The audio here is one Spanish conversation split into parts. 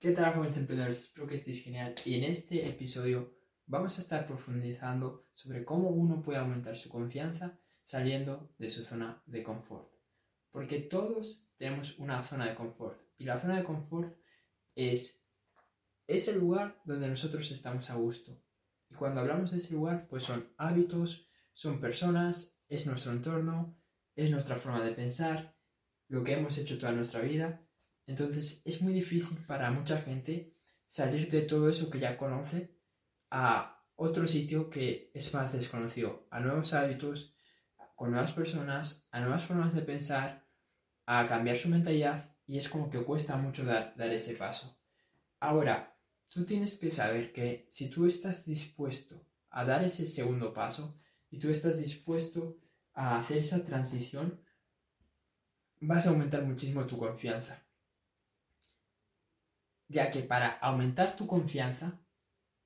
¿Qué tal jóvenes emprendedores? Espero que estéis genial y en este episodio vamos a estar profundizando sobre cómo uno puede aumentar su confianza saliendo de su zona de confort. Porque todos tenemos una zona de confort y la zona de confort es ese lugar donde nosotros estamos a gusto. Y cuando hablamos de ese lugar, pues son hábitos, son personas, es nuestro entorno, es nuestra forma de pensar, lo que hemos hecho toda nuestra vida entonces es muy difícil para mucha gente salir de todo eso que ya conoce a otro sitio que es más desconocido, a nuevos hábitos, con nuevas personas, a nuevas formas de pensar, a cambiar su mentalidad y es como que cuesta mucho dar, ese paso. Ahora, tú tienes que saber que si tú estás dispuesto a dar ese segundo paso y tú estás dispuesto a hacer esa transición, vas a aumentar muchísimo tu confianza ya que para aumentar tu confianza,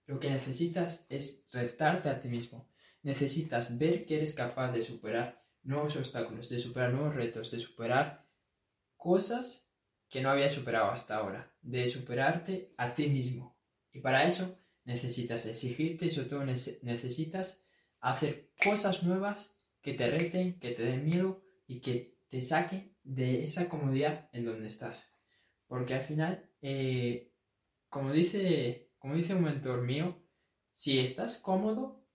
lo que necesitas es retarte a ti mismo. Necesitas ver que eres capaz de superar nuevos obstáculos, de superar nuevos retos, de superar cosas que no habías superado hasta ahora, de superarte a ti mismo. Y para eso necesitas exigirte y sobre todo necesitas hacer cosas nuevas que te reten, que te den miedo y que te saquen de esa comodidad en donde estás. Porque al final eh, como, dice, como dice un mentor mío, si estás cómodo,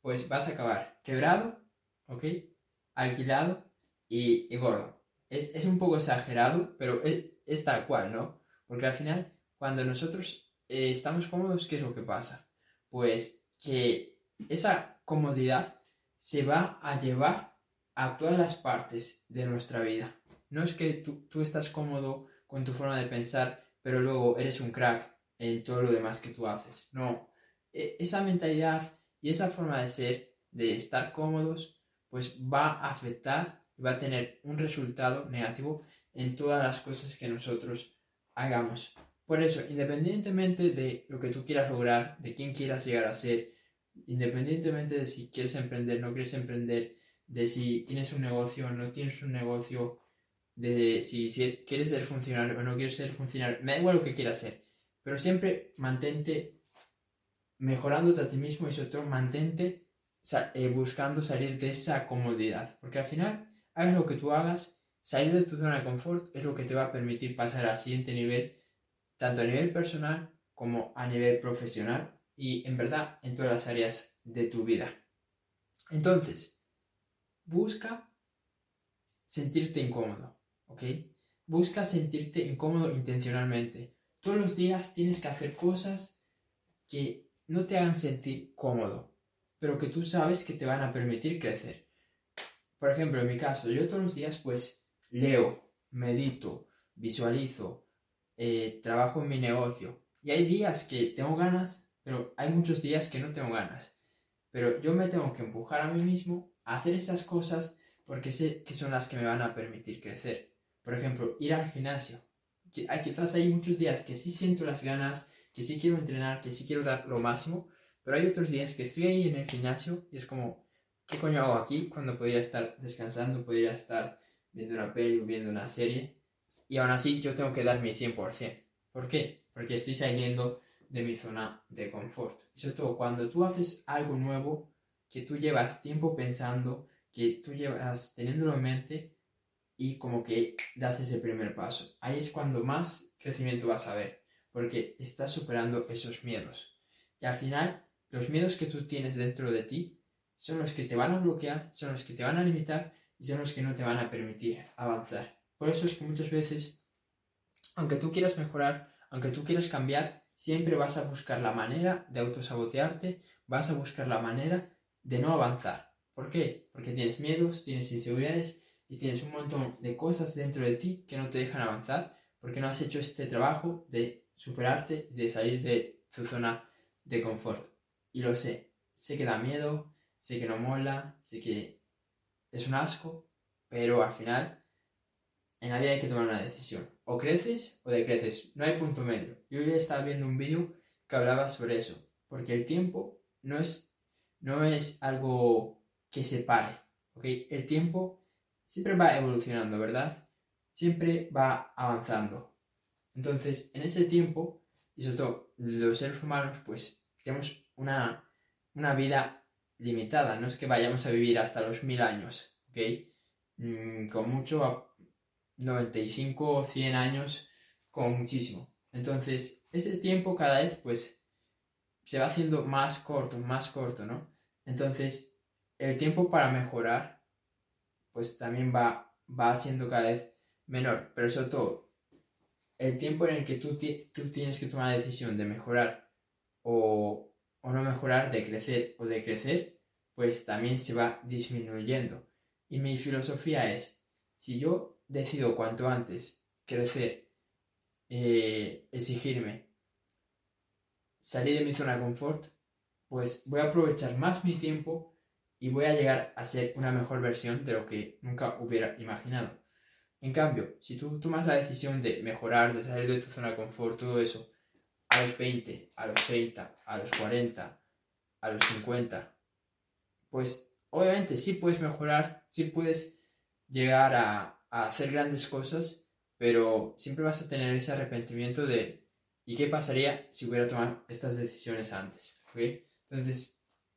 pues vas a acabar quebrado, ¿ok? Alquilado y, gordo. Es, un poco exagerado, pero es, tal cual, ¿no? Porque al final, cuando nosotros eh, estamos cómodos, ¿qué es lo que pasa? Pues que esa comodidad se va a llevar a todas las partes de nuestra vida. No es que tú, tú estás cómodo con tu forma de pensar pero luego eres un crack en todo lo demás que tú haces. No, e, esa mentalidad y esa forma de ser, de estar cómodos, pues va a afectar y va a tener un resultado negativo en todas las cosas que nosotros hagamos. Por eso, independientemente de lo que tú quieras lograr, de quién quieras llegar a ser, independientemente de si quieres emprender, no quieres emprender, de si tienes un negocio o no tienes un negocio, de si, quieres ser funcionario o no quieres ser funcionario, me da igual lo que quieras ser, pero siempre mantente mejorándote a ti mismo y sobre todo mantente eh, buscando salir de esa comodidad, porque al final, hagas lo que tú hagas, salir de tu zona de confort es lo que te va a permitir pasar al siguiente nivel, tanto a nivel personal como a nivel profesional y en verdad en todas las áreas de tu vida. Entonces, busca sentirte incómodo. ¿Ok? Busca sentirte incómodo intencionalmente. Todos los días tienes que hacer cosas que no te hagan sentir cómodo, pero que tú sabes que te van a permitir crecer. Por ejemplo, en mi caso, yo todos los días pues leo, medito, visualizo, eh, trabajo en mi negocio. Y hay días que tengo ganas, pero hay muchos días que no tengo ganas. Pero yo me tengo que empujar a mí mismo a hacer esas cosas porque sé que son las que me van a permitir crecer. Por ejemplo, ir al gimnasio. Quizás hay muchos días que sí siento las ganas, que sí quiero entrenar, que sí quiero dar lo máximo, pero hay otros días que estoy ahí en el gimnasio y es como, ¿qué coño hago aquí cuando podría estar descansando, podría estar viendo una peli viendo una serie? Y aún así yo tengo que dar mi 100%. ¿Por qué? Porque estoy saliendo de mi zona de confort. Y sobre todo cuando tú haces algo nuevo que tú llevas tiempo pensando, que tú llevas teniéndolo en mente, y como que das ese primer paso. Ahí es cuando más crecimiento vas a ver, porque estás superando esos miedos. Y al final, los miedos que tú tienes dentro de ti son los que te van a bloquear, son los que te van a limitar y son los que no te van a permitir avanzar. Por eso es que muchas veces, aunque tú quieras mejorar, aunque tú quieras cambiar, siempre vas a buscar la manera de autosabotearte, vas a buscar la manera de no avanzar. ¿Por qué? Porque tienes miedos, tienes inseguridades y tienes un montón de cosas dentro de ti que no te dejan avanzar porque no has hecho este trabajo de superarte y de salir de tu zona de confort. Y lo sé, sé que da miedo, sé que no mola, sé que es un asco, pero al final en la vida hay que tomar una decisión. O creces o decreces, no hay punto medio. Yo ya estaba viendo un vídeo que hablaba sobre eso, porque el tiempo no es, no es algo que se pare, ¿ok? El tiempo siempre va evolucionando, ¿verdad? Siempre va avanzando. Entonces, en ese tiempo, Y sobre todo, los seres humanos, pues tenemos una, una vida limitada, no es que vayamos a vivir hasta los mil años, ¿ok? Mm, con mucho a 95 o 100 años, con muchísimo. Entonces, ese tiempo cada vez, pues, se va haciendo más corto, más corto, ¿no? Entonces, el tiempo para mejorar, pues también va, va siendo cada vez menor, pero sobre todo, el tiempo en el que tú, tú tienes que tomar la decisión de mejorar o, o no mejorar, de crecer o de crecer, pues también se va disminuyendo. Y mi filosofía es, si yo decido cuanto antes crecer, eh, exigirme, salir de mi zona de confort, pues voy a aprovechar más mi tiempo y voy a llegar a ser una mejor versión de lo que nunca hubiera imaginado. En cambio, si tú tomas la decisión de mejorar, de salir de tu zona de confort, todo eso, a los 20, a los 30, a los 40, a los 50, pues obviamente sí puedes mejorar, sí puedes llegar a, a hacer grandes cosas, pero siempre vas a tener ese arrepentimiento de ¿y qué pasaría si hubiera tomado estas decisiones antes? Entonces,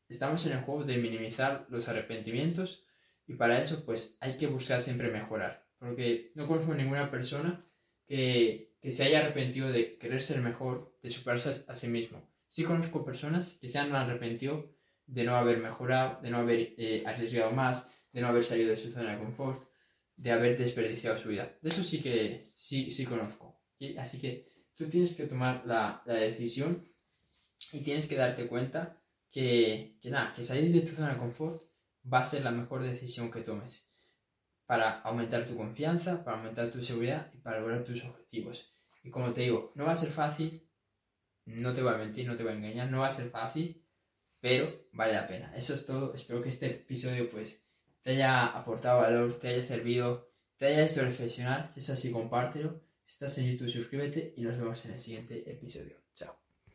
estamos en el juego de minimizar los arrepentimientos y para eso pues hay que buscar siempre mejorar, porque no conozco ninguna persona que, que se haya arrepentido de querer ser mejor, de superarse a, sí mismo. Sí conozco personas que se han arrepentido de no haber mejorado, de no haber eh, arriesgado más, de no haber salido de su zona de confort, de haber desperdiciado su vida. De eso sí que sí, sí conozco. Así que tú tienes que tomar la, la decisión y tienes que darte cuenta que, nada, que salir de tu zona de confort va a ser la mejor decisión que tomes para aumentar tu confianza, para aumentar tu seguridad y para lograr tus objetivos. Y como te digo, no va a ser fácil, no te voy a mentir, no te voy a engañar, no va a ser fácil, pero vale la pena. Eso es todo. Espero que este episodio pues te haya aportado valor, te haya servido, te haya hecho reflexionar. Si es así, compártelo. Si estás en YouTube, suscríbete y nos vemos en el siguiente episodio. Chao.